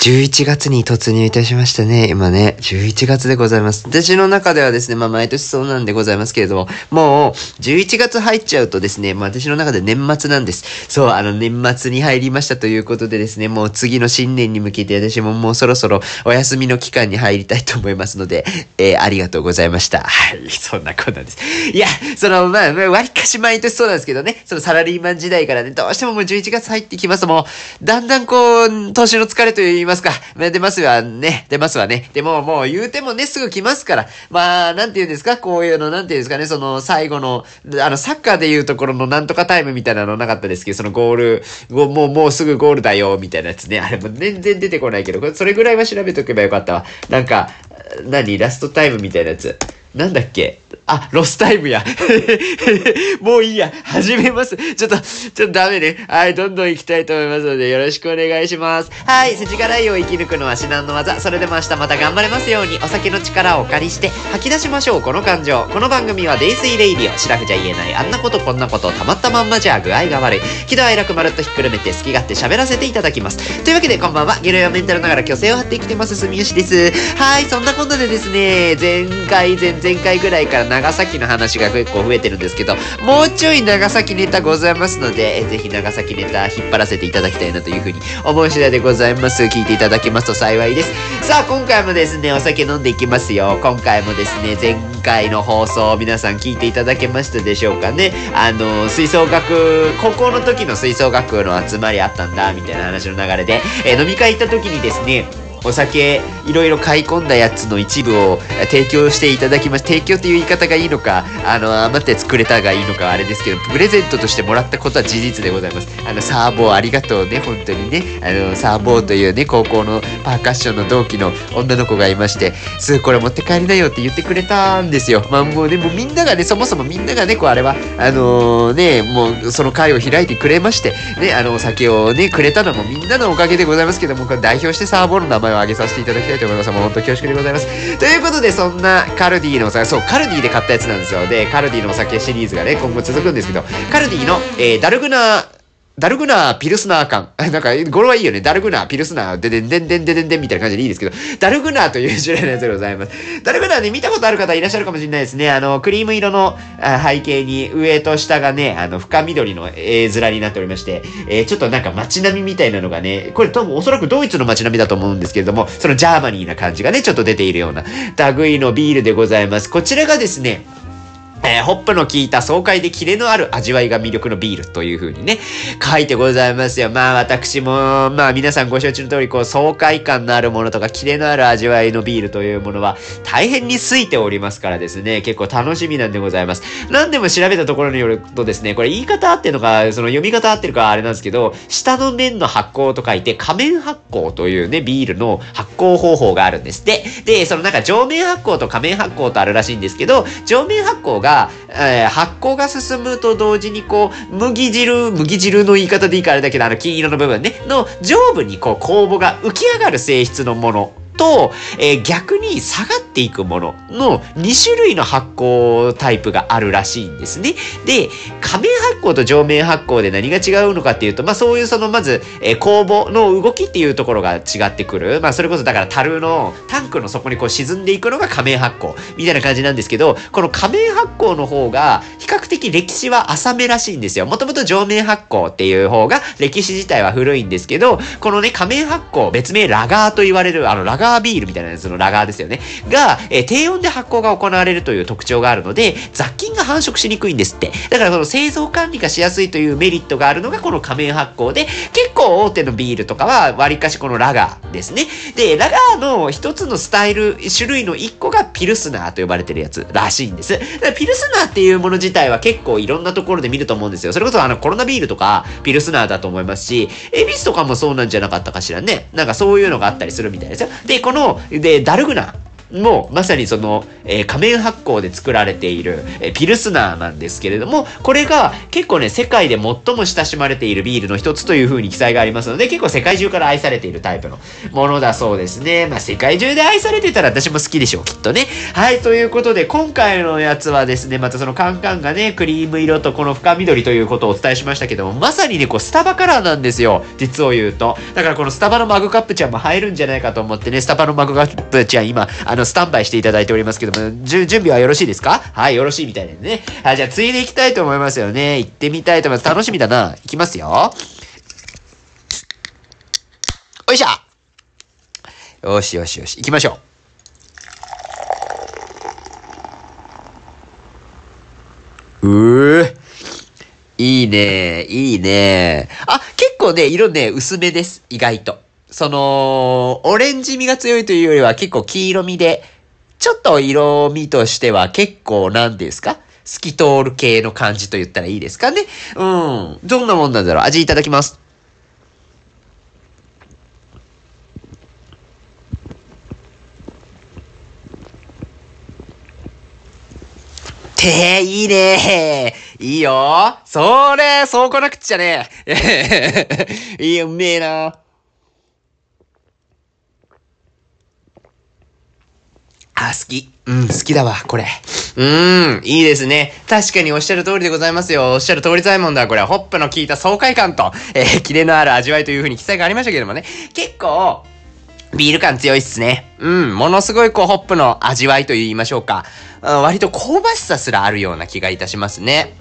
11月に突入いたしましたね。今ね、11月でございます。私の中ではですね、まあ毎年そうなんでございますけれども、もう11月入っちゃうとですね、まあ私の中で年末なんです。そう、あの年末に入りましたということでですね、もう次の新年に向けて私ももうそろそろお休みの期間に入りたいと思いますので、えー、ありがとうございました。はい、そんなことなんです。いや、その、まあ、割かし毎年そうなんですけどね、そのサラリーマン時代からね、どうしてももう11月入ってきますもう、だんだんこう、年の疲れといいますか、出ますわね、出ますわね。でももう言うてもね、すぐ来ますから。まあ、なんて言うんですか、こういうの、なんて言うんですかね、その最後の、あの、サッカーで言うところのなんとかタイムみたいなのなかったですけど、そのゴール、もう、もうすぐゴールだよ、みたいなやつね。あれも全然出てこないけど、それぐらいは調べとけばよかったわ。なんか、何？ラストタイムみたいなやつ。なんだっけ？あ、ロスタイムや。もういいや。始めます。ちょっと、ちょっとダメね。はい、どんどん行きたいと思いますので、よろしくお願いします。はい、世知辛いを生き抜くのは至難の業。それでも明日また頑張れますように、お酒の力をお借りして、吐き出しましょう、この感情。この番組は、デイスイレイディオ。シラフじゃ言えない、あんなことこんなこと、たまったまんまじゃ具合が悪い。喜怒哀楽まるっとひっくるめて、好き勝手喋らせていただきます。というわけで、こんばんは。ゲロやメンタルながら虚勢を張って生きてます、住吉です。はい、そんなことでですね、前回、前々回ぐらいからから長崎の話が結構増えてるんですけど、もうちょい長崎ネタございますので、えぜひ長崎ネタ引っ張らせていただきたいなというふうに思う次第でございます。聞いていただけますと幸いです。さあ、今回もですね、お酒飲んでいきますよ。今回もですね、前回の放送、皆さん聞いていただけましたでしょうかね。あの、吹奏楽、高校の時の吹奏楽の集まりあったんだ、みたいな話の流れで、え飲み会行った時にですね、お酒いろいろ買い込んだやつの一部を提供していただきまし提供っていう言い方がいいのかあの余って作れたがいいのかあれですけどプレゼントとしてもらったことは事実でございます。あのサーボーありがとうね本当にね。あのサーボーというね高校のパーカッションの同期の女の子がいましてすぐこれ持って帰りなよって言ってくれたんですよ。まあもうねもうみんながねそもそもみんながねこうあれはあのー、ねもうその会を開いてくれましてねあのお酒をねくれたのもみんなのおかげでございますけどもこれ代表してサーボーの名前を挙げさせていただきたいと思います。もう本当恐縮でございます。ということで、そんなカルディのお酒、そう、カルディで買ったやつなんですよ。で、カルディのお酒シリーズがね、今後続くんですけど、カルディの、えー、ダルグナー、ダルグナー、ピルスナー缶。なんか、語呂はいいよね。ダルグナー、ピルスナー、ででんでんでんでんでんでみたいな感じでいいですけど、ダルグナーという種類のやつでございます。ダルグナーね、見たことある方いらっしゃるかもしれないですね。あの、クリーム色の背景に上と下がね、あの、深緑の絵面になっておりまして、えー、ちょっとなんか街並みみたいなのがね、これ多分おそらくドイツの街並みだと思うんですけれども、そのジャーマニーな感じがね、ちょっと出ているような、類のビールでございます。こちらがですね、えー、ホップの効いた爽快でキレのある味わいが魅力のビールという風にね、書いてございますよ。まあ私も、まあ皆さんご承知の通り、こう爽快感のあるものとかキレのある味わいのビールというものは大変に空いておりますからですね、結構楽しみなんでございます。何でも調べたところによるとですね、これ言い方合ってるのか、その読み方合ってるかあれなんですけど、下の面の発酵と書いて仮面発酵というね、ビールの発酵方法があるんですって。で、そのなんか上面発酵と仮面発酵とあるらしいんですけど、上面発酵がが、えー、発酵が進むと同時にこう、麦汁、麦汁の言い方でいいかあれだけど、あの金色の部分ね、の上部にこう酵母が浮き上がる性質のもの。と、えー、逆に下がっていくものの2種類の発酵タイプがあるらしいんですね。で、仮面発酵と上面発酵で何が違うのかっていうと、まあそういうそのまず、えー、酵母の動きっていうところが違ってくる。まあそれこそだから樽のタンクの底にこう沈んでいくのが仮面発酵みたいな感じなんですけど、この仮面発酵の方が比較的歴史は浅めらしいんですよ。もともと上面発酵っていう方が歴史自体は古いんですけど、このね仮面発酵、別名ラガーと言われるあのラガーガービールみたいなやつのラガーですよね。が、えー、低温で発酵が行われるという特徴があるので、雑菌が繁殖しにくいんですって。だからその製造管理がしやすいというメリットがあるのがこの仮面発酵で、結構大手のビールとかは割かしこのラガーですね。で、ラガーの一つのスタイル、種類の一個がピルスナーと呼ばれてるやつらしいんです。だからピルスナーっていうもの自体は結構いろんなところで見ると思うんですよ。それこそあのコロナビールとかピルスナーだと思いますし、エビスとかもそうなんじゃなかったかしらね。なんかそういうのがあったりするみたいですよ。で、この、で、ダルグナ。もうまさにその、えー、仮面発酵で作られている、えー、ピルスナーなんですけれども、これが結構ね、世界で最も親しまれているビールの一つという風に記載がありますので、結構世界中から愛されているタイプのものだそうですね。まあ、世界中で愛されてたら私も好きでしょう、きっとね。はい、ということで、今回のやつはですね、またそのカンカンがね、クリーム色とこの深緑ということをお伝えしましたけども、まさにね、こう、スタバカラーなんですよ。実を言うと。だからこのスタバのマグカップちゃんも入るんじゃないかと思ってね、スタバのマグカップちゃん今、あの、スタンバイしていただいておりますけども、準備はよろしいですか？はい、よろしいみたいですね。はい、じゃあ、ついでいきたいと思いますよね。行ってみたいと思います。楽しみだな。いきますよ。よいしょよしよしよし。行きましょう。うー。いいねいいねあ、結構ね、色ね、薄めです。意外と。その、オレンジ味が強いというよりは結構黄色味で、ちょっと色味としては結構なんですか？透き通る系の感じと言ったらいいですかね？うん。どんなもんなんだろう？味いただきます。ていいねいいよそれ、そうこなくっちゃねえ いいよ、うめえなあ、好き。うん、好きだわ、これ。うーん、いいですね。確かにおっしゃる通りでございますよ。おっしゃる通りざいもんだ。これはホップの効いた爽快感と、えー、キレのある味わいという風に記載がありましたけどもね。結構、ビール感強いっすね。うん、ものすごいこうホップの味わいと言いましょうか。割と香ばしさすらあるような気がいたしますね。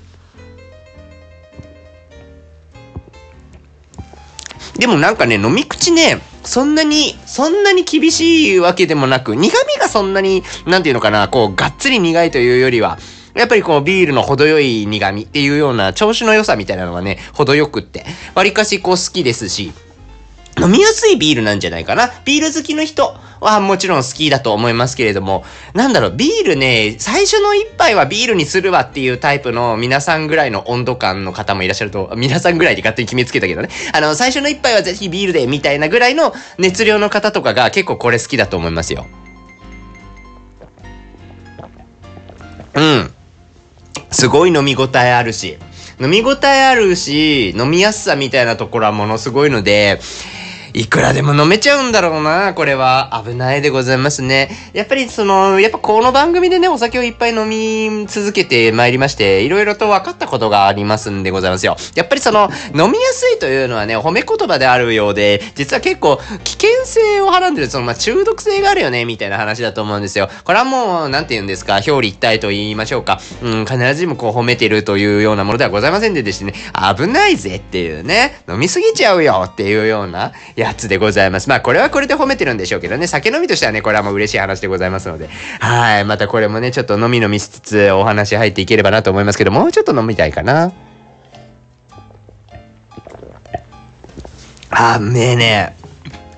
でもなんかね、飲み口ね、そんなに、そんなに厳しいわけでもなく、苦味がそんなに、なんていうのかな、こう、がっつり苦いというよりは、やっぱりこうビールの程よい苦味っていうような調子の良さみたいなのがね、程よくって、割かしこう好きですし、飲みやすいビールなんじゃないかな。ビール好きの人はもちろん好きだと思いますけれども、なんだろう、ビールね、最初の一杯はビールにするわっていうタイプの皆さんぐらいの温度感の方もいらっしゃると、皆さんぐらいで勝手に決めつけたけどね。あの、最初の一杯はぜひビールでみたいなぐらいの熱量の方とかが結構これ好きだと思いますよ。うん。すごい飲み応えあるし、飲み応えあるし、飲みやすさみたいなところはものすごいので、いくらでも飲めちゃうんだろうな、これは。危ないでございますね。やっぱりその、やっぱこの番組でね、お酒をいっぱい飲み続けてまいりまして、いろいろと分かったことがありますんでございますよ。やっぱりその、飲みやすいというのはね、褒め言葉であるようで、実は結構、危険性をはらんでる、その、まあ、中毒性があるよね、みたいな話だと思うんですよ。これはもう、なんて言うんですか、表裏一体と言いましょうか。うん、必ずしもこう褒めてるというようなものではございませんででしてね、危ないぜっていうね、飲みすぎちゃうよっていうような、やつでございます。まあ、これはこれで褒めてるんでしょうけどね、酒飲みとしてはね、これはもう嬉しい話でございますので、はい。またこれもね、ちょっと飲み飲みしつつお話入っていければなと思いますけど、もうちょっと飲みたいかな。あ、うめえね。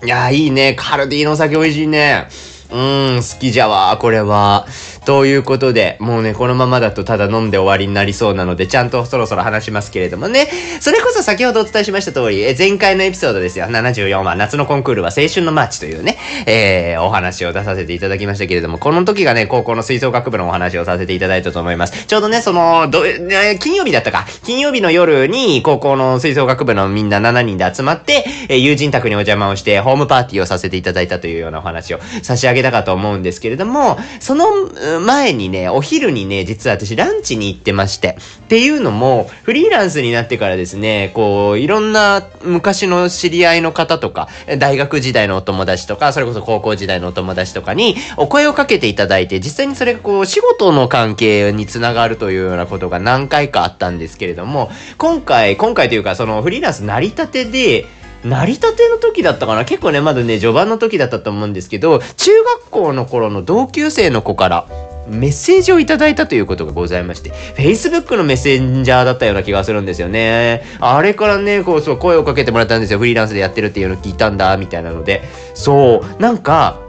いや、いいね。カルディのお酒美味しいね。うん、好きじゃわ、これは。ということで、もうね、このままだとただ飲んで終わりになりそうなので、ちゃんとそろそろ話しますけれどもね。それこそ先ほどお伝えしました通り、え前回のエピソードですよ。74話、夏のコンクールは青春のマーチというね、えー、お話を出させていただきましたけれども、この時がね、高校の吹奏楽部のお話をさせていただいたと思います。ちょうどね、その、ど、金曜日だったか。金曜日の夜に、高校の吹奏楽部のみんな7人で集まって、え友人宅にお邪魔をして、ホームパーティーをさせていただいたというようなお話を差し上げたかと思うんですけれども、その前にね、お昼にね、実は私ランチに行ってまして。っていうのも、フリーランスになってからですね、こう、いろんな昔の知り合いの方とか、大学時代のお友達とか、それこそ高校時代のお友達とかにお声をかけていただいて、実際にそれがこう、仕事の関係につながるというようなことが何回かあったんですけれども、今回、今回というか、そのフリーランス成り立てで、成り立ての時だったかな？結構ね、まだね、序盤の時だったと思うんですけど、中学校の頃の同級生の子から、メッセージをいただいたということがございまして、Facebook のメッセンジャーだったような気がするんですよね。あれからね、こう、そう、声をかけてもらったんですよ。フリーランスでやってるっていうの聞いたんだ、みたいなので。そう、なんか、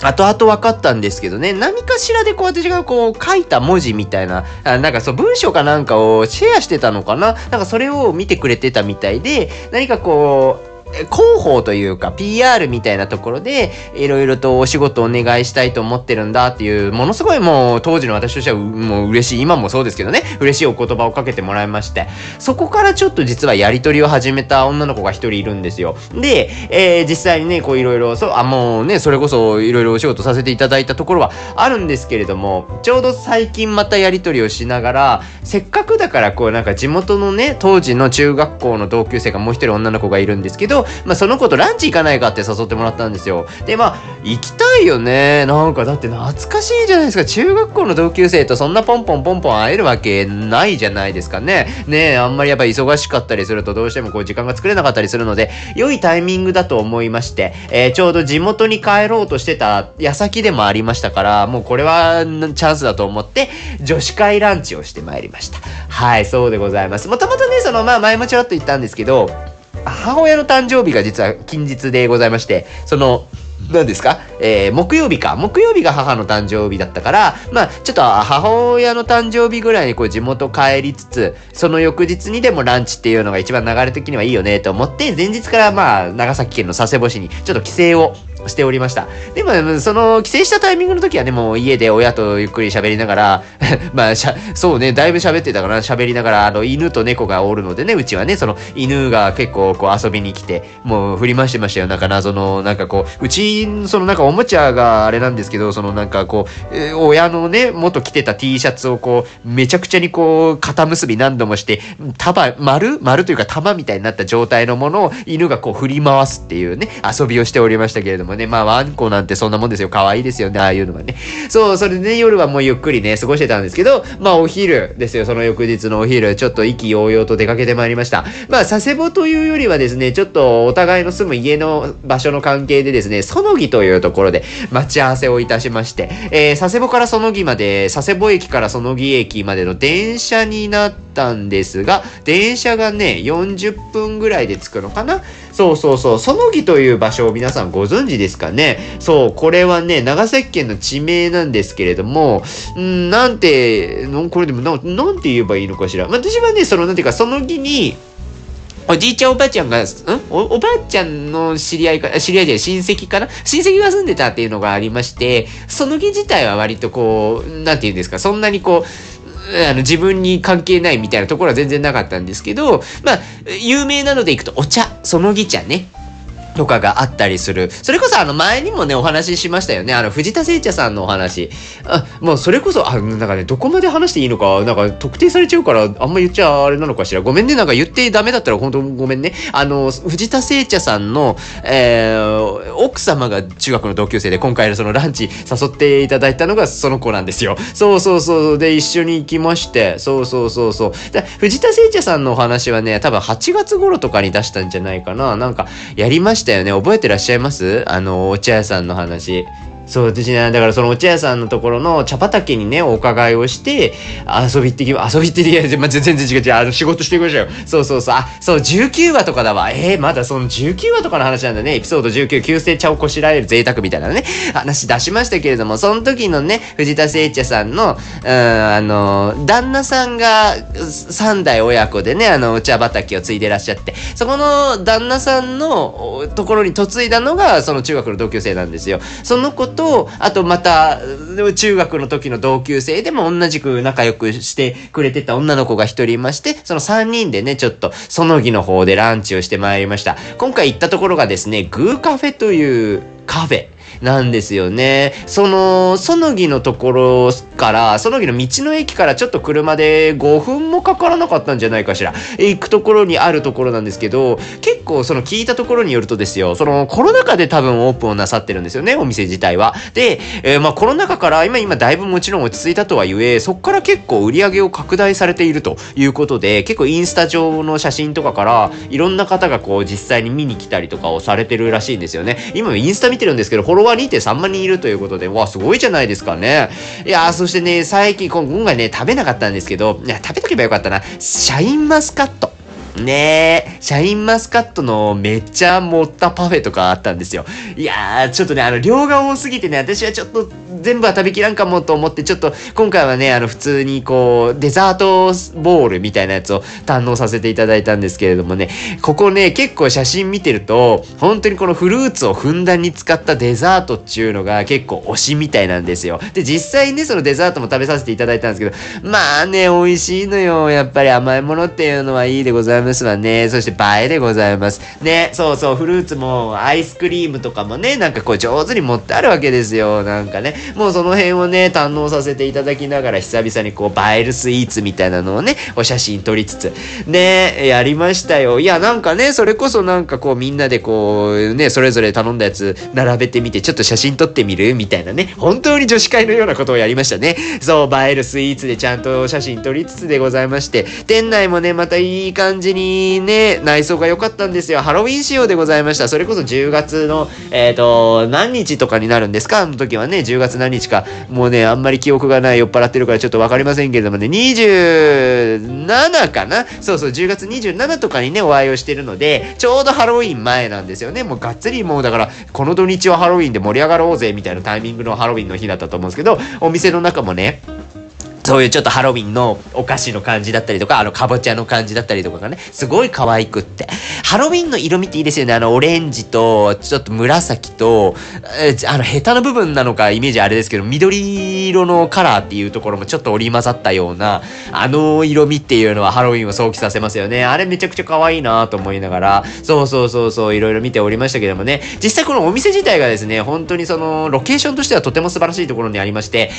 後々分かったんですけどね、何かしらでこう私がこう書いた文字みたいな、あなんかそう文章かなんかをシェアしてたのかな？なんかそれを見てくれてたみたいで、何かこう、広報というか PR みたいなところでいろいろとお仕事お願いしたいと思ってるんだっていうものすごいもう当時の私としてはもう嬉しい。今もそうですけどね。嬉しいお言葉をかけてもらいまして。そこからちょっと実はやり取りを始めた女の子が一人いるんですよ。で、えー、実際にねこういろいろそうあもうねそれこそいろいろお仕事させていただいたところはあるんですけれどもちょうど最近またやり取りをしながらせっかくだからこうなんか地元のね当時の中学校の同級生がもう一人女の子がいるんですけどまあ、その子とランチ行かないかって誘ってもらったんですよ。で、まあ、行きたいよね。なんか、だって懐かしいじゃないですか。中学校の同級生とそんなポンポンポンポン会えるわけないじゃないですかね。ねあんまりやっぱ忙しかったりするとどうしてもこう時間が作れなかったりするので、良いタイミングだと思いまして、えー、ちょうど地元に帰ろうとしてた矢先でもありましたから、もうこれはチャンスだと思って、女子会ランチをしてまいりました。はい、そうでございます。もともとね、その、まあ前もちょろっと言ったんですけど、母親の誕生日が実は近日でございまして、その、何ですか？えー、木曜日か。木曜日が母の誕生日だったから、まあ、ちょっと母親の誕生日ぐらいにこう地元帰りつつ、その翌日にでもランチっていうのが一番流れ的にはいいよねと思って、前日からまあ、長崎県の佐世保市にちょっと帰省をしておりました。でも、その、帰省したタイミングの時はね、もう家で親とゆっくり喋りながら まあ、しゃ、そうね、だいぶ喋ってたから喋りながら、あの、犬と猫がおるのでね、うちはね、その、犬が結構こう遊びに来て、もう振り回してましたよ。なんか謎の、なんかこう、うち、そのなんかおもちゃがあれなんですけど、そのなんかこう、えー、親のね、元着てた T シャツをこう、めちゃくちゃにこう、肩結び何度もして、束、丸丸というか玉みたいになった状態のものを犬がこう振り回すっていうね、遊びをしておりましたけれどももね、まあ、ワンコなんてそんなもんですよ。可愛いですよね、ああいうのがね。そう、それでね、夜はもうゆっくりね、過ごしてたんですけど、まあお昼ですよ、その翌日のお昼、ちょっと意気揚々と出かけてまいりました。まあ佐世保というよりはですね、ちょっとお互いの住む家の場所の関係でですね、そのぎというところで待ち合わせをいたしまして、えー、佐世保からそのぎまで、佐世保駅からそのぎ駅までの電車になったんですが、電車がね、40分ぐらいで着くのかな？そうそうそう、そのぎという場所を皆さんご存知ですかね？そう、これはね、長崎県の地名なんですけれども、んなんて、これでもな、なんて言えばいいのかしら？私はね、その、なんていうか、そのぎに、おじいちゃんおばあちゃんが、ん？おおばあちゃんの知り合いか、知り合いじゃない、親戚かな？親戚が住んでたっていうのがありまして、そのぎ自体は割とこう、なんて言うんですか、そんなにこう、あの、自分に関係ないみたいなところは全然なかったんですけど、まあ、有名なので行くと、お茶、そのぎ茶ね。とかがあったりする。それこそあの前にもね、お話ししましたよね。あの、藤田聖茶さんのお話。あ、もうそれこそ、あ、なんかね、どこまで話していいのか、なんか特定されちゃうから、あんま言っちゃあれなのかしら。ごめんね、なんか言ってダメだったら本当ごめんね。あの、藤田聖茶さんの、えー、奥様が中学の同級生で、今回のそのランチ誘っていただいたのがその子なんですよ。そうそうそう。で、一緒に行きまして、そうそうそうそう。で、藤田聖茶さんのお話はね、多分8月頃とかに出したんじゃないかな。なんか、やりましたよね。覚えてらっしゃいます？あの、お茶屋さんの話。そう、私ね、だからそのお茶屋さんのところの茶畑にね、お伺いをして、遊び行ってき、遊び行ってき、ま、全然違う違う、あの、仕事してきましたよ。そうそうそう、あ、そう、19話とかだわ。えー、まだその19話とかの話なんだね。エピソード19、旧姓茶をこしらえる贅沢みたいなね、話出しましたけれども、その時のね、藤田聖茶さんの、うん、あの、旦那さんが3代親子でね、あの、お茶畑を継いでらっしゃって、そこの旦那さんのところに嫁いだのが、その中学の同級生なんですよ。その子と、あとまた、中学の時の同級生でも同じく仲良くしてくれてた女の子が一人いまして、その三人でね、ちょっと、そのぎの方でランチをしてまいりました。今回行ったところがですね、グーカフェというカフェ。なんですよね。その、そのぎのところから、そのぎの道の駅からちょっと車で5分もかからなかったんじゃないかしら。行くところにあるところなんですけど、結構その聞いたところによるとですよ、そのコロナ禍で多分オープンをなさってるんですよね、お店自体は。で、えー、まあコロナ禍から今今だいぶもちろん落ち着いたとはいえ、そこから結構売り上げを拡大されているということで、結構インスタ上の写真とかからいろんな方がこう実際に見に来たりとかをされてるらしいんですよね。今インスタ見てるんですけど、フォロワー2.3万人いるということで、わ、すごいじゃないですかね。いやそしてね、最近、今回ね、食べなかったんですけど、いや、食べとけばよかったな。シャインマスカット。ねえ、シャインマスカットのめっちゃ盛ったパフェとかあったんですよ。いやー、ちょっとね、あの、量が多すぎてね、私はちょっと全部は食べきらんかもと思って、ちょっと今回はね、あの普通にこう、デザートボールみたいなやつを堪能させていただいたんですけれどもね、ここね、結構写真見てると、本当にこのフルーツをふんだんに使ったデザートっていうのが結構推しみたいなんですよ。で、実際ね、そのデザートも食べさせていただいたんですけど、まあね、美味しいのよ。やっぱり甘いものっていうのはいいでございますわね。そして映えでございます。ね、そうそう、フルーツもアイスクリームとかもね、なんかこう上手に持ってあるわけですよ。なんかね、もうその辺をね、堪能させていただきながら久々にこう映えるスイーツみたいなのをね、お写真撮りつつ、ね、やりましたよ。いや、なんかね、それこそなんかこうみんなでこう、ね、それぞれ頼んだやつ並べてみて、ちょっと写真撮ってみるみたいなね、本当に女子会のようなことをやりましたね。そう、映えるスイーツでちゃんと写真撮りつつでございまして、店内もね、またいい感じにね、内装が良かったんですよ。ハロウィン仕様でございました。それこそ10月の、えっ、ー、と、何日とかになるんですか？あの時はね、10月何日か。もうね、あんまり記憶がない酔っ払ってるからちょっとわかりませんけれどもね、27かな？そうそう、10月27とかにね、お会いをしてるので、ちょうどハロウィン前なんですよね。もうがっつりもうだから、この土日はハロウィンで盛り上がろうぜみたいなタイミングのハロウィンの日だったと思うんですけど、お店の中もね、そういうちょっとハロウィンのお菓子の感じだったりとか、あの、かぼちゃの感じだったりとかがね、すごい可愛くって。ハロウィンの色味っていいですよね？あの、オレンジと、ちょっと紫と、えあの、ヘタの部分なのかイメージあれですけど、緑色のカラーっていうところもちょっと織り交ざったような、あの色味っていうのはハロウィンを想起させますよね。あれめちゃくちゃ可愛いなと思いながら、そうそうそうそう、いろいろ見ておりましたけどもね、実際このお店自体がですね、本当にその、ロケーションとしてはとても素晴らしいところにありまして、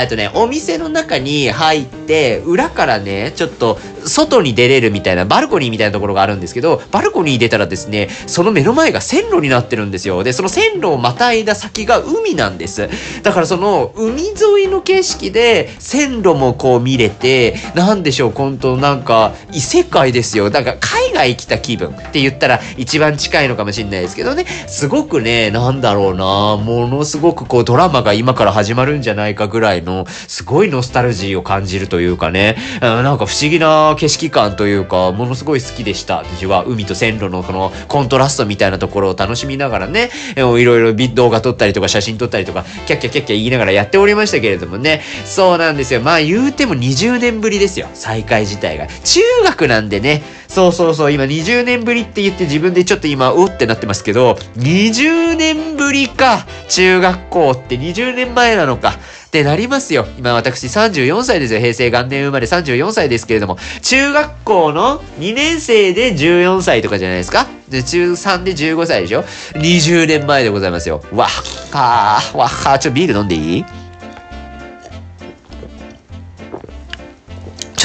えっとね、お店の中にに入って、裏からね、ちょっと外に出れるみたいな、バルコニーみたいなところがあるんですけど、バルコニー出たらですね、その目の前が線路になってるんですよ。で、その線路をまたいだ先が海なんです。だからその海沿いの景色で線路もこう見れて、なんでしょう、本当なんか異世界ですよ。だから海外来た気分って言ったら一番近いのかもしれないですけどね、すごくね、なんだろうな、ものすごくこうドラマが今から始まるんじゃないかぐらいの、すごいノスタルジーを感じるというかね、なんか不思議な景色感というか、ものすごい好きでした。私は海と線路のこのコントラストみたいなところを楽しみながらね、いろいろ動画撮ったりとか写真撮ったりとか、キャッキャキャッキャ言いながらやっておりましたけれどもね、そうなんですよ。まあ言うても20年ぶりですよ。再会自体が。中学なんでね、そうそうそう、今20年ぶりって言って自分でちょっと今、うってなってますけど、20年ぶりか中学校って20年前なのか。ってなりますよ。今私34歳ですよ。平成元年生まれ34歳ですけれども、中学校の2年生で14歳とかじゃないですか？で、中3で15歳でしょ ?20 年前でございますよ。わっかー、わっかー、ちょ、ビール飲んでいい？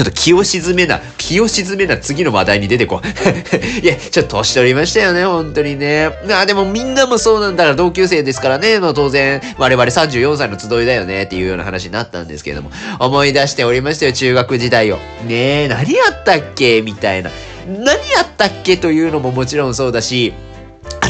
ちょっと気を沈めな、気を沈めな次の話題に出てこう いや、ちょっと年取りましたよね、本当にね。まあ、でもみんなもそうなんだから同級生ですからね、の当然、我々34歳の集いだよね、っていうような話になったんですけれども、思い出しておりましたよ、中学時代を。ねえ、何やったっけ？みたいな。何やったっけ？というのももちろんそうだし、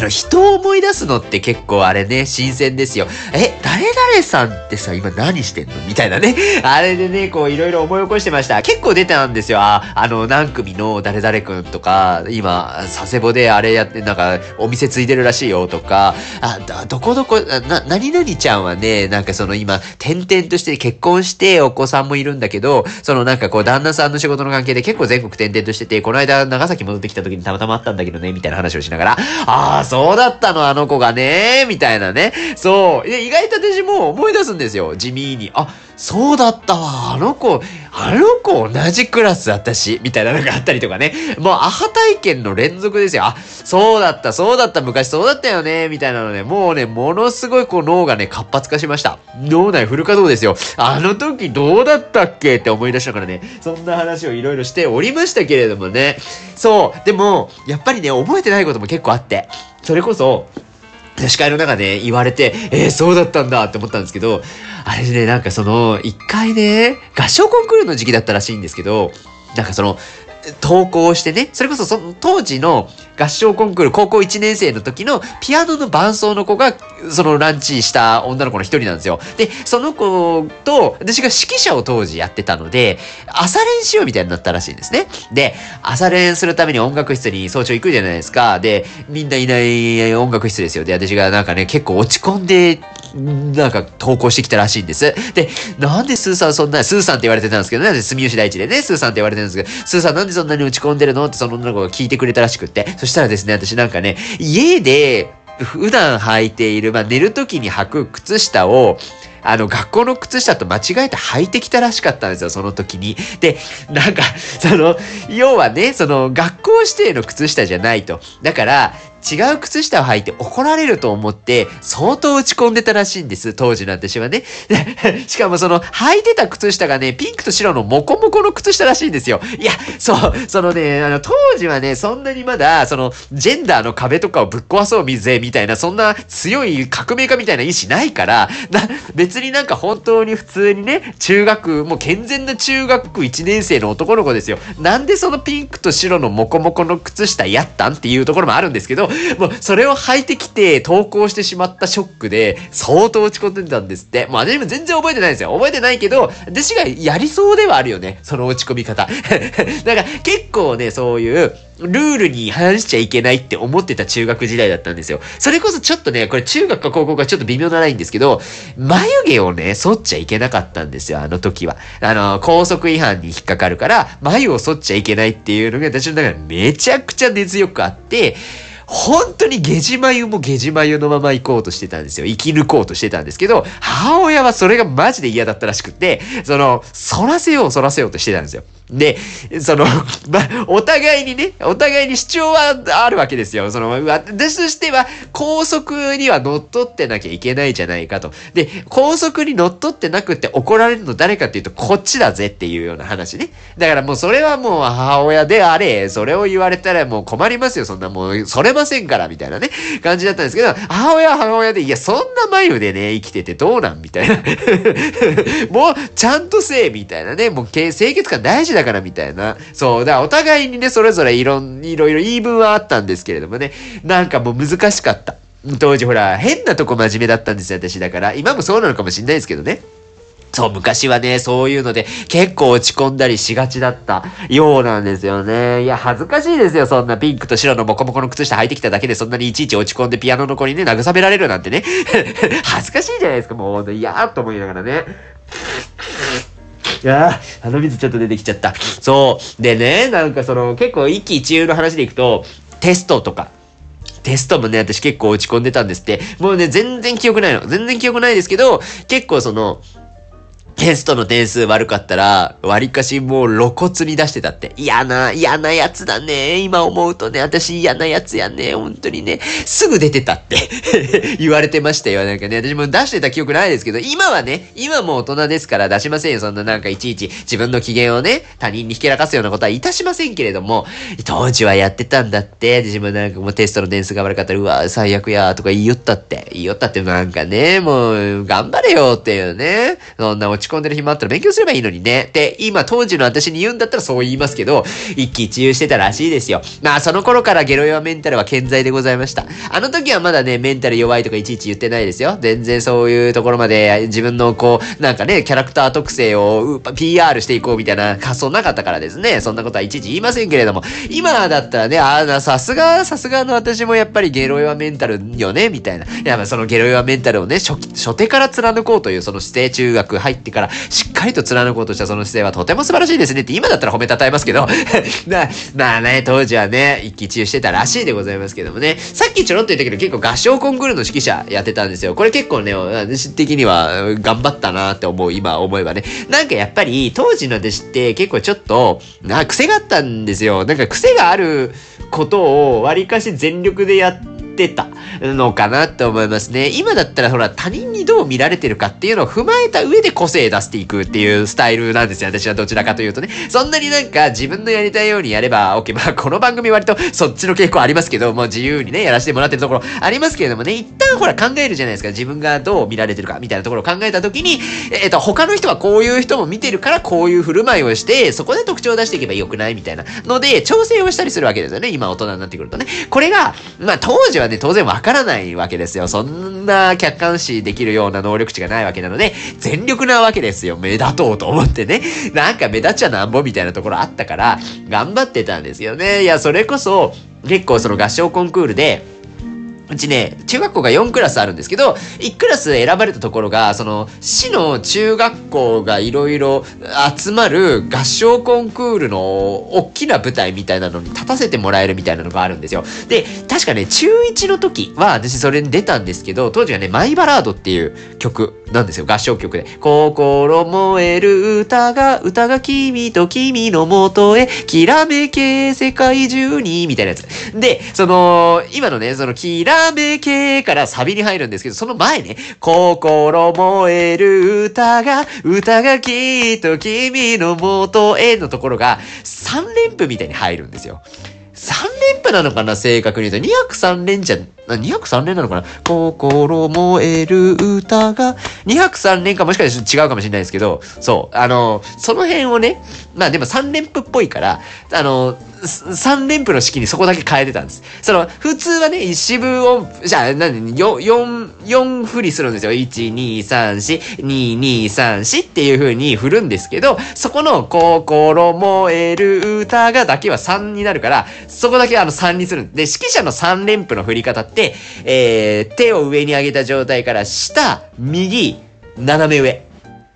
の、人を思い出すのって結構あれね、新鮮ですよ。え、誰々さんってさ、今何してんの？みたいなね。あれでね、こういろいろ思い起こしてました。結構出たんですよ。あ、あの、何組の誰々くんとか、今、佐世保であれやって、なんか、お店ついてるらしいよとか、あ、どこどこ、な、何々ちゃんはね、なんかその今、転々として結婚してお子さんもいるんだけど、そのなんかこう、旦那さんの仕事の関係で結構全国転々としてて、この間長崎戻ってきた時にたまたまあったんだけどね、みたいな話をしながら、ああ、そうだったの、あの子がね、みたいなね。そう。意外と私も思い出すんですよ。地味に。あ、そうだったわ。あの子、あの子同じクラス私、みたいなのがあったりとかね。もうアハ体験の連続ですよ。あ、そうだった、そうだった、昔そうだったよね、みたいなのね。もうね、ものすごいこう脳がね、活発化しました。脳内フル稼働ですよ。あの時どうだったっけ？って思い出したからね。そんな話をいろいろしておりましたけれどもね。そう。でも、やっぱりね、覚えてないことも結構あって。それこそ、司会の中で言われて、えー、そうだったんだって思ったんですけど、あれね、なんかその、一回ね、合唱コンクールの時期だったらしいんですけど、なんかその、投稿してね、それこそその当時の合唱コンクール高校1年生の時のピアノの伴奏の子がそのランチした女の子の一人なんですよ。で、その子と私が指揮者を当時やってたので、朝練しようみたいになったらしいんですね。で、朝練するために音楽室に早朝行くじゃないですか。で、みんないない音楽室ですよ。で、私がなんかね、結構落ち込んでなんか投稿してきたらしいんです。で、なんでスーさんそんな、スーさんって言われてたんですけど、なんで住吉大地でね、スーさんって言われてるんですけど、スーさんなんでそんなに打ち込んでるの？ってその女の子が聞いてくれたらしくって。そしたらですね、私なんかね、家で、普段履いている、まあ、寝る時に履く靴下を、あの、学校の靴下と間違えて履いてきたらしかったんですよ、その時に。で、なんか、その、要はね、その、学校指定の靴下じゃないと。だから、違う靴下を履いて怒られると思って相当打ち込んでたらしいんです、当時の私はね。しかもその履いてた靴下がね、ピンクと白のモコモコの靴下らしいんですよ。いや、そう、そのね、あの、当時はね、そんなにまだ、その、ジェンダーの壁とかをぶっ壊そうぜ、みたいな、そんな強い革命家みたいな意志ないから、な、別別になんか本当に普通にね、中学、もう健全な中学1年生の男の子ですよ。なんでそのピンクと白のモコモコの靴下やったんっていうところもあるんですけど、もうそれを履いてきて投稿してしまったショックで相当落ち込んでたんですって。もう私も全然覚えてないんですよ。覚えてないけど、私がやりそうではあるよね。その落ち込み方。だから結構ね、そういうルールに反しちゃいけないって思ってた中学時代だったんですよ。それこそちょっとね、これ中学か高校かちょっと微妙なラインですけど、眉毛をね、剃っちゃいけなかったんですよ、あの時は。あの、高速違反に引っかかるから、眉を剃っちゃいけないっていうのが私の中でめちゃくちゃ熱強くあって、本当に下地眉も下地眉のまま行こうとしてたんですよ。生き抜こうとしてたんですけど、母親はそれがマジで嫌だったらしくて、その、反らせよう反らせようとしてたんですよ。で、その、まお互いにね、お互いに主張はあるわけですよ。その、私としては、高速には乗っ取ってなきゃいけないじゃないかと。で、高速に乗っ取ってなくて怒られるの誰かっていうと、こっちだぜっていうような話ね。だからもうそれはもう母親であれ、それを言われたらもう困りますよ。そんなもう、それませんから、みたいなね、感じだったんですけど、母親は母親で、いや、そんな眉でね、生きててどうなんみたいな。もう、ちゃんとせえ、みたいなね。もう、清潔感大事だだからみたいな。そう。だからお互いにね、それぞれいろんいろいろ言い分はあったんですけれどもね。なんかもう難しかった。当時ほら、変なとこ真面目だったんですよ、私だから。今もそうなのかもしんないですけどね。そう、昔はね、そういうので結構落ち込んだりしがちだったようなんですよね。いや、恥ずかしいですよ、そんなピンクと白のモコモコの靴下履いてきただけでそんなにいちいち落ち込んでピアノの子にね、慰められるなんてね。恥ずかしいじゃないですか、もう、いやーと思いながらね。いやー、鼻水ちょっと出てきちゃった。そう。でね、なんかその、結構一喜一憂の話でいくと、テストとか、テストもね、私結構落ち込んでたんですって。もうね、全然記憶ないの。全然記憶ないですけど、結構その、テストの点数悪かったら、割かしもう露骨に出してたって。嫌な、嫌なやつだね。今思うとね、私嫌なやつやね。本当にね。すぐ出てたって 言われてましたよ。なんかね、私も出してた記憶ないですけど、今はね、今も大人ですから出しませんよ。そんななんかいちいち自分の機嫌をね、他人にひけらかすようなことはいたしませんけれども、当時はやってたんだって。自分なんかもうテストの点数が悪かったら、うわ、最悪や、とか言いよったって。言いよったってなんかね、もう、頑張れよっていうね。そんな落ち込んでる暇あったら勉強すればいいのにね。って今当時の私に言うんだったらそう言いますけど、一喜一憂してたらしいですよ。まあその頃からゲロ弱メンタルは健在でございました。あの時はまだね、メンタル弱いとかいちいち言ってないですよ。全然そういうところまで自分のこう、なんかね、キャラクター特性を PR していこうみたいな発想なかったからですね。そんなことはいちいち言いませんけれども、今だったらね、ああ、さすが、さすがの私もやっぱりゲロ弱メンタルよね、みたいな。やっぱそのゲロ弱メンタルをね、初初手から貫こうというその指定中学入ってからしっかりと貫こうとしたその姿勢はとても素晴らしいですねって今だったら褒めたたえますけど まあ、まあね、当時はね、一喜一憂してたらしいでございますけどもね、さっきちょろっと言ったけど結構合唱コンクールの指揮者やってたんですよ。これ結構ね、私的には頑張ったなって思う、今思えばね。なんかやっぱり当時の私って結構ちょっと、な、癖があったんですよ。なんか癖があることを割かし全力でやってってたのかなって思いますね。今だったらほら他人にどう見られてるかっていうのを踏まえた上で個性出していくっていうスタイルなんですよ。私はどちらかというとね。そんなになんか自分のやりたいようにやれば OK。まあこの番組割とそっちの傾向ありますけど、もう自由にね、やらせてもらってるところありますけれどもね、一旦ほら考えるじゃないですか。自分がどう見られてるかみたいなところを考えた時に、えっ、ー、と、他の人はこういう人も見てるからこういう振る舞いをして、そこで特徴を出していけばよくないみたいなので、調整をしたりするわけですよね。今大人になってくるとね。これが、まあ当時はね、当然わからないわけですよ。そんな客観視できるような能力値がないわけなので、全力なわけですよ。目立とうと思ってね。なんか目立っちゃなんぼみたいなところあったから、頑張ってたんですよね。いや、それこそ、結構その合唱コンクールで、うちね、中学校が4クラスあるんですけど、1クラス選ばれたところが、その、市の中学校がいろいろ集まる合唱コンクールの大きな舞台みたいなのに立たせてもらえるみたいなのがあるんですよ。で、確かね、中1の時は私それに出たんですけど、当時はね、マイバラードっていう曲なんですよ。合唱曲で。心燃える歌が、歌が君と君のもとへ、きらめけ世界中に、みたいなやつ。で、その、今のね、その、きらめけからサビに入るんですけど、その前ね、心燃える歌が、歌がきっと君のもとへのところが、3連符みたいに入るんですよ。3連符なのかな正確に言うと。2泊3連じゃ、2泊3連なのかな？心燃える歌が、2泊3連かもしかしたら違うかもしれないですけど、そう、あの、その辺をね、まあでも3連符っぽいから、あの、3連符の式にそこだけ変えてたんです。その、普通はね、一部を、じゃあ、何、4、4、4振りするんですよ。1、2、3、4、2、2、3、4っていう風に振るんですけど、そこの、心燃える歌がだけは3になるから、そこだけあの3にするんで、指揮者の3連符の振り方って、えー、手を上に上げた状態から下、右、斜め上。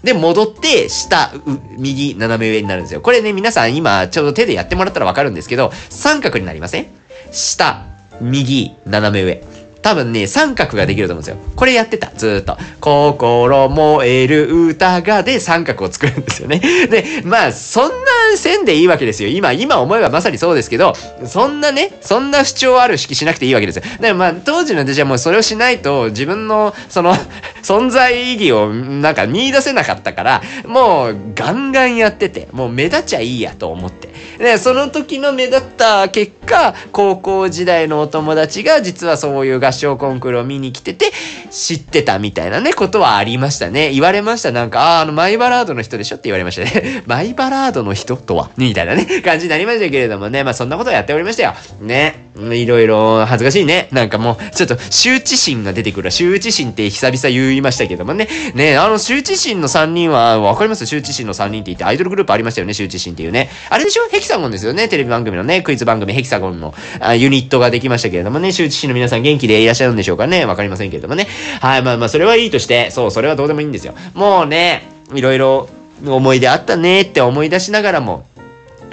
で、戻って、下、右、斜め上になるんですよ。これね、皆さん今、ちょうど手でやってもらったらわかるんですけど、三角になりません？下、右、斜め上。多分ね、三角ができると思うんですよ。これやってた。ずっと。心燃える歌がで三角を作るんですよね。で、まあ、そんな線でいいわけですよ。今、今思えばまさにそうですけど、そんなね、そんな主張ある式しなくていいわけですよ。でもまあ、当時の私はもうそれをしないと、自分の、その、存在意義をなんか見出せなかったから、もうガンガンやってて、もう目立っちゃいいやと思って。で、その時の目立った結果、高校時代のお友達が実はそういう合唱コンクールを見に来てて、知ってたみたいなね、ことはありましたね。言われました。なんか、ああ、の、マイバラードの人でしょって言われましたね。マイバラードの人とは？みたいなね、感じになりましたけれどもね。まあ、そんなことをやっておりましたよ。ね。いろいろ恥ずかしいね。なんかもう、ちょっと、羞恥心が出てくる。羞恥心って久々言いましたけどもね。ね、あの、羞恥心の3人は、わかります？羞恥心の3人って言って、アイドルグループありましたよね、羞恥心っていうね。あれでしょ？ヘキサゴンですよね。テレビ番組のね、クイズ番組ヘキサゴンのあユニットができましたけれどもね、羞恥心の皆さん元気でいらっしゃるんでしょうかね。わかりませんけれどもね。はい、まあまあ、それはいいとして、そう、それはどうでもいいんですよ。もうね、いろいろ思い出あったねって思い出しながらも、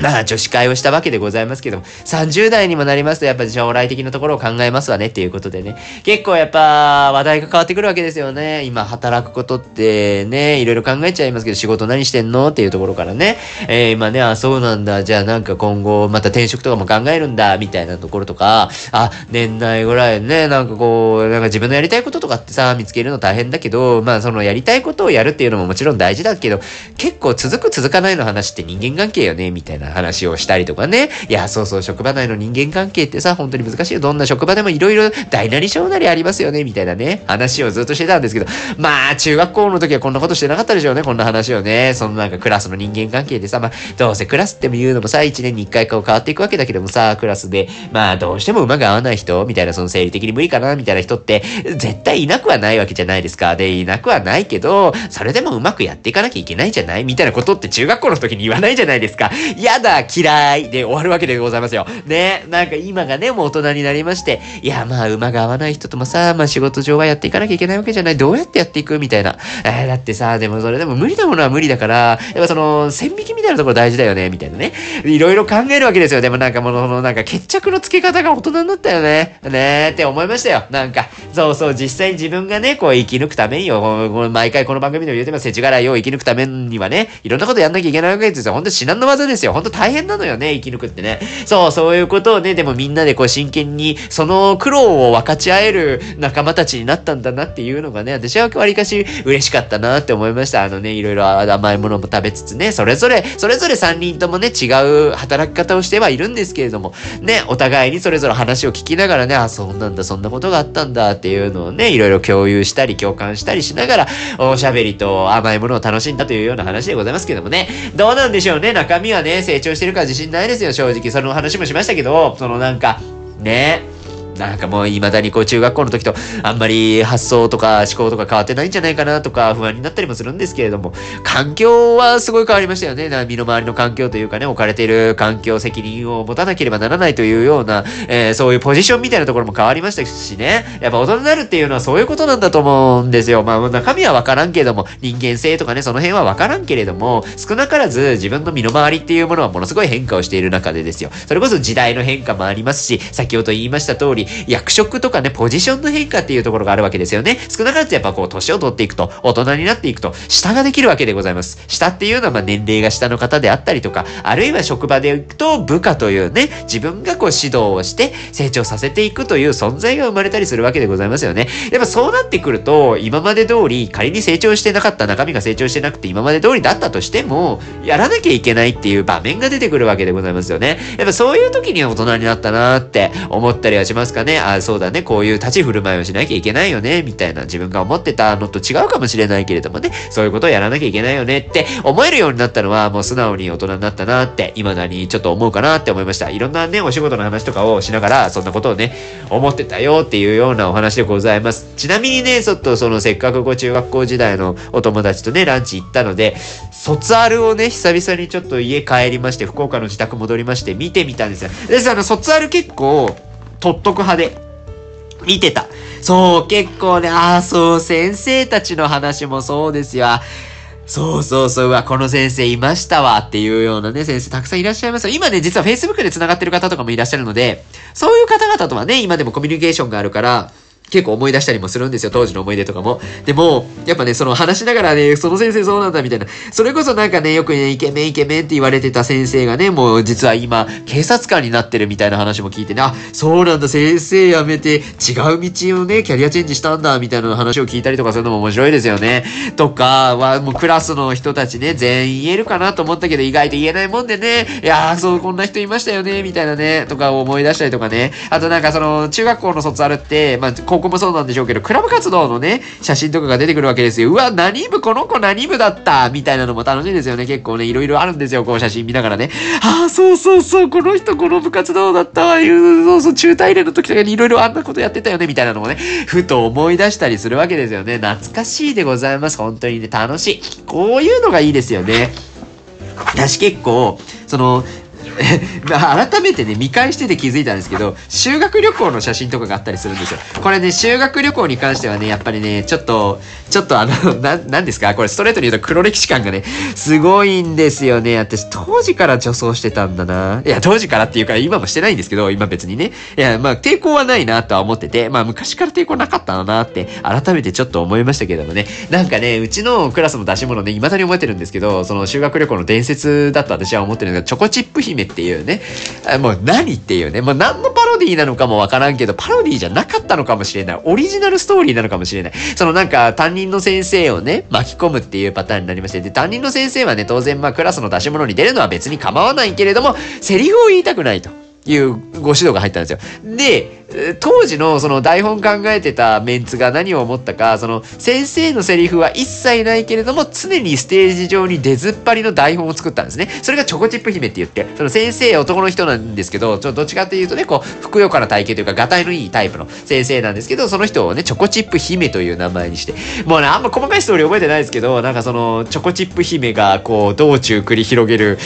まあ、女子会をしたわけでございますけども、30代にもなりますと、やっぱ将来的なところを考えますわねっていうことでね。結構やっぱ、話題が変わってくるわけですよね。今、働くことってね、いろいろ考えちゃいますけど、仕事何してんのっていうところからね。えー、今ね、あ、そうなんだ。じゃあなんか今後、また転職とかも考えるんだ、みたいなところとか、あ、年内ぐらいね、なんかこう、なんか自分のやりたいこととかってさ、見つけるの大変だけど、まあそのやりたいことをやるっていうのももちろん大事だけど、結構続く続かないの話って人間関係よね、みたいな話をしたりとかね。いや、そうそう、職場内の人間関係ってさ、本当に難しいよ。どんな職場でもいろいろ大なり小なりありますよね、みたいなね、話をずっとしてたんですけど、まあ、中学校の時はこんなことしてなかったでしょうね、こんな話をね。そのなんかクラスの人間関係でさ、まあ、どうせクラスって言うのもさ、1年に1回こう変わっていくわけだけどもさ、クラスで、まあ、どうしても馬が合わない人、みたいな、その生理的に無理かな、みたいな人って、絶対いなくはないわけじゃないですか。で、いなくはないけど、それでもうまくやっていかなきゃいけないじゃない？みたいなことって中学校の時に言わないじゃないですか。やだ、嫌いで終わるわけでございますよ。ね、なんか今がね、もう大人になりまして、いや、まあ、馬が合わない人ともさ、まあ仕事上はやっていかなきゃいけないわけじゃない。どうやってやっていくみたいな。えー、だってさ、でもそれでも無理なものは無理だから、やっぱその、線引きみたいなところ大事だよね、みたいなね。いろいろ考えるわけですよ。でもなんかもの、なんか決着のつけ方が大人になったよね。ねーって思いましたよ。なんか、そうそう、実際に自分がね、こう生き抜くためによ、毎回この番組でも言ってます、世知辛いを生き抜くためにはね、いろんなことやんなきゃいけないわけですよ。ほんと至難の技ですよ。ほんと大変なのよね、生き抜くってね。そう、そういうことをね、でもみんなでこう真剣に、その苦労を分かち合える仲間たちになったんだなっていうのがね、私はわりかし嬉しかったなって思いました。あのね、いろいろ甘いものも食べつつね、それぞれ、それぞれ3人ともね、違う働き方をしてはいるんですけれども、ね、お互いにそれぞれ話を聞きながらね、あ、そうなんだ、そんなことがあったんだっていうのをね、いろいろ共有したり共感したりしながら、おしゃべりと甘いものを楽しんだというような話でございますけどもね、どうなんでしょうね、中身はね、成長してるか自信ないですよ、正直。その話もしましたけど、そのなんか、ね、なんかもう未だにこう中学校の時とあんまり発想とか思考とか変わってないんじゃないかなとか不安になったりもするんですけれども、環境はすごい変わりましたよね。身の回りの環境というかね、置かれている環境責任を持たなければならないというような、えー、そういうポジションみたいなところも変わりましたしね。やっぱ大人になるっていうのはそういうことなんだと思うんですよ。まあ中身はわからんけれども、人間性とかね、その辺はわからんけれども、少なからず自分の身の回りっていうものはものすごい変化をしている中でですよ。それこそ時代の変化もありますし、先ほど言いました通り、役職とかね、ポジションの変化っていうところがあるわけですよね。少なからずやっぱこう、年を取っていくと、大人になっていくと、下ができるわけでございます。下っていうのはまあ年齢が下の方であったりとか、あるいは職場で行くと部下というね、自分がこう指導をして成長させていくという存在が生まれたりするわけでございますよね。やっぱそうなってくると、今まで通り仮に成長してなかった中身が成長してなくて今まで通りだったとしても、やらなきゃいけないっていう場面が出てくるわけでございますよね。やっぱそういう時には大人になったなーって思ったりはしますかね。あ、そうだね。こういう立ち振る舞いをしなきゃいけないよね。みたいな自分が思ってたのと違うかもしれないけれどもね。そういうことをやらなきゃいけないよねって思えるようになったのはもう素直に大人になったなって、未だにちょっと思うかなって思いました。いろんなね、お仕事の話とかをしながら、そんなことをね、思ってたよっていうようなお話でございます。ちなみにね、ちょっとそのせっかくこう中学校時代のお友達とね、ランチ行ったので、卒アルをね、久々にちょっと家帰りまして、福岡の自宅戻りまして、見てみたんですよ。で、あの、卒アル結構、取っとく派で、見てた。そう、結構ね、ああ、そう、先生たちの話もそうですよ。そうそうそう、うわ、この先生いましたわっていうようなね、先生たくさんいらっしゃいます今ね、実は Facebook で繋がってる方とかもいらっしゃるので、そういう方々とはね、今でもコミュニケーションがあるから、結構思い出したりもするんですよ、当時の思い出とかも。でも、やっぱね、その話しながらね、その先生そうなんだみたいな。それこそなんかね、よくね、イケメンイケメンって言われてた先生がね、もう実は今、警察官になってるみたいな話も聞いてね、あ、そうなんだ、先生辞めて違う道をね、キャリアチェンジしたんだ、みたいな話を聞いたりとかするのも面白いですよね。とかは、もうクラスの人たちね、全員言えるかなと思ったけど、意外と言えないもんでね、いやー、そう、こんな人いましたよね、みたいなね、とか思い出したりとかね。あとなんかその、中学校の卒アルって、まあ、校もそうなんでしょうけど、クラブ活動のね、写真とかが出てくるわけですよ。うわ、何部この子何部だった？みたいなのも楽しいですよね。結構ね、いろいろあるんですよ。こう写真見ながらね。ああ、そうそうそう、この人この部活動だった？わ。いうそうそう、中大連の時とかにいろいろあんなことやってたよね。みたいなのもね、ふと思い出したりするわけですよね。懐かしいでございます。本当にね、楽しい。こういうのがいいですよね。私結構、その、改めてね、見返してて気づいたんですけど、修学旅行の写真とかがあったりするんですよ。これね、修学旅行に関してはね、やっぱりね、ちょっと、ちょっとあの、な、なんですか？これストレートに言うと黒歴史感がね、すごいんですよね。私、当時から女装してたんだな。いや、当時からっていうか、今もしてないんですけど、今別にね。いや、まあ、抵抗はないなとは思ってて、まあ、昔から抵抗なかったのなって、改めてちょっと思いましたけどもね。なんかね、うちのクラスの出し物ね、未だに覚えてるんですけど、その修学旅行の伝説だと私は思ってるんですが、チョコチップ姫っていうね、もう何っていうね、もう何のパロディーなのかもわからんけど、パロディーじゃなかったのかもしれない。オリジナルストーリーなのかもしれない。そのなんか担任の先生をね、巻き込むっていうパターンになりまして、で、担任の先生はね、当然まあクラスの出し物に出るのは別に構わないけれども、セリフを言いたくないと。いうご指導が入ったんですよ。で、当時のその台本考えてたメンツが何を思ったか、その先生のセリフは一切ないけれども、常にステージ上に出ずっぱりの台本を作ったんですね。それがチョコチップ姫って言って、その先生男の人なんですけど、ちょどっちかっていうとね、こう、ふくよかな体型というか、がたいのいいタイプの先生なんですけど、その人をね、チョコチップ姫という名前にして、もうね、あんま細かいストーリー覚えてないですけど、なんかその、チョコチップ姫がこう、道中繰り広げる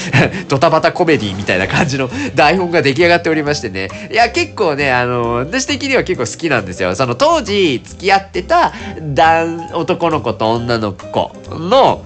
ドタバタコメディみたいな感じの台本が出来上がっておりましてね。いや、結構ね、あの、私的には結構好きなんですよ。その当時付き合ってた男、男の子と女の子の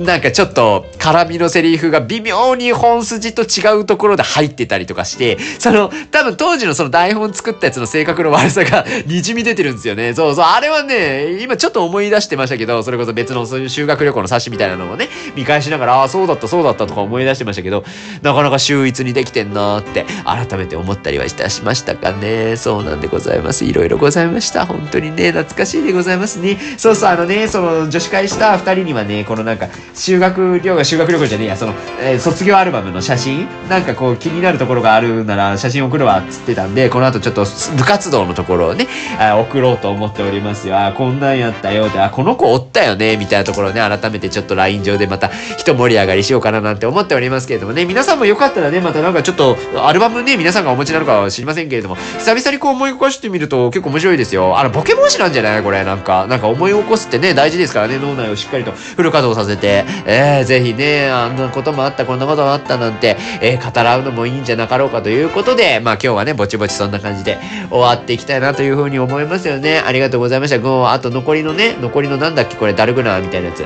なんかちょっと絡みのセリフが微妙に本筋と違うところで入ってたりとかして、その多分当時のその台本作ったやつの性格の悪さが 滲み出てるんですよね。そうそう。あれはね、今ちょっと思い出してましたけど、それこそ別のそういう修学旅行の冊子みたいなのもね、見返しながら、ああ、そうだったそうだったとか思い出してましたけど、なかなか秀逸にできてんなーって改めて思ったりはいたしましたかね。そうなんでございます。いろいろございました。本当にね、懐かしいでございますね。そうそう、あのね、その女子会した二人にはね、このなんか、修学旅行、修学旅行じゃねえや、その、えー、卒業アルバムの写真？なんかこう気になるところがあるなら写真送るわっつってたんで、この後ちょっと部活動のところをね、あ送ろうと思っておりますよ。あ、こんなんやったよって、あ、この子おったよね、みたいなところをね、改めてちょっと LINE 上でまた一盛り上がりしようかななんて思っておりますけれどもね、皆さんもよかったらね、またなんかちょっとアルバムね、皆さんがお持ちなのかは知りませんけれども、久々にこう思い起こしてみると結構面白いですよ。あの、ボケ防止なんじゃない？これ、なんか、なんか思い起こすってね、大事ですからね、脳内をしっかりとフル稼働させさせて、えー、ぜひね、あんなこともあった、こんなこともあったなんて、えー、語らうのもいいんじゃなかろうかということで、まあ今日はね、ぼちぼちそんな感じで終わっていきたいなというふうに思いますよね。ありがとうございました。もう、あと残りのね、残りのなんだっけ、これ、ダルグナーみたいなやつ。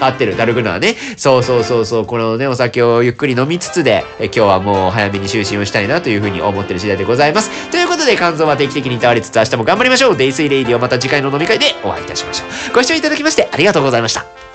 合ってる、ダルグナーね。そうそうそうそう、このね、お酒をゆっくり飲みつつで、え今日はもう早めに就寝をしたいなというふうに思ってる次第でございます。ということで、肝臓は定期的に倒れつつ明日も頑張りましょう。デイスイレイディオまた次回の飲み会でお会いいたしましょう。ご視聴いただきましてありがとうございました。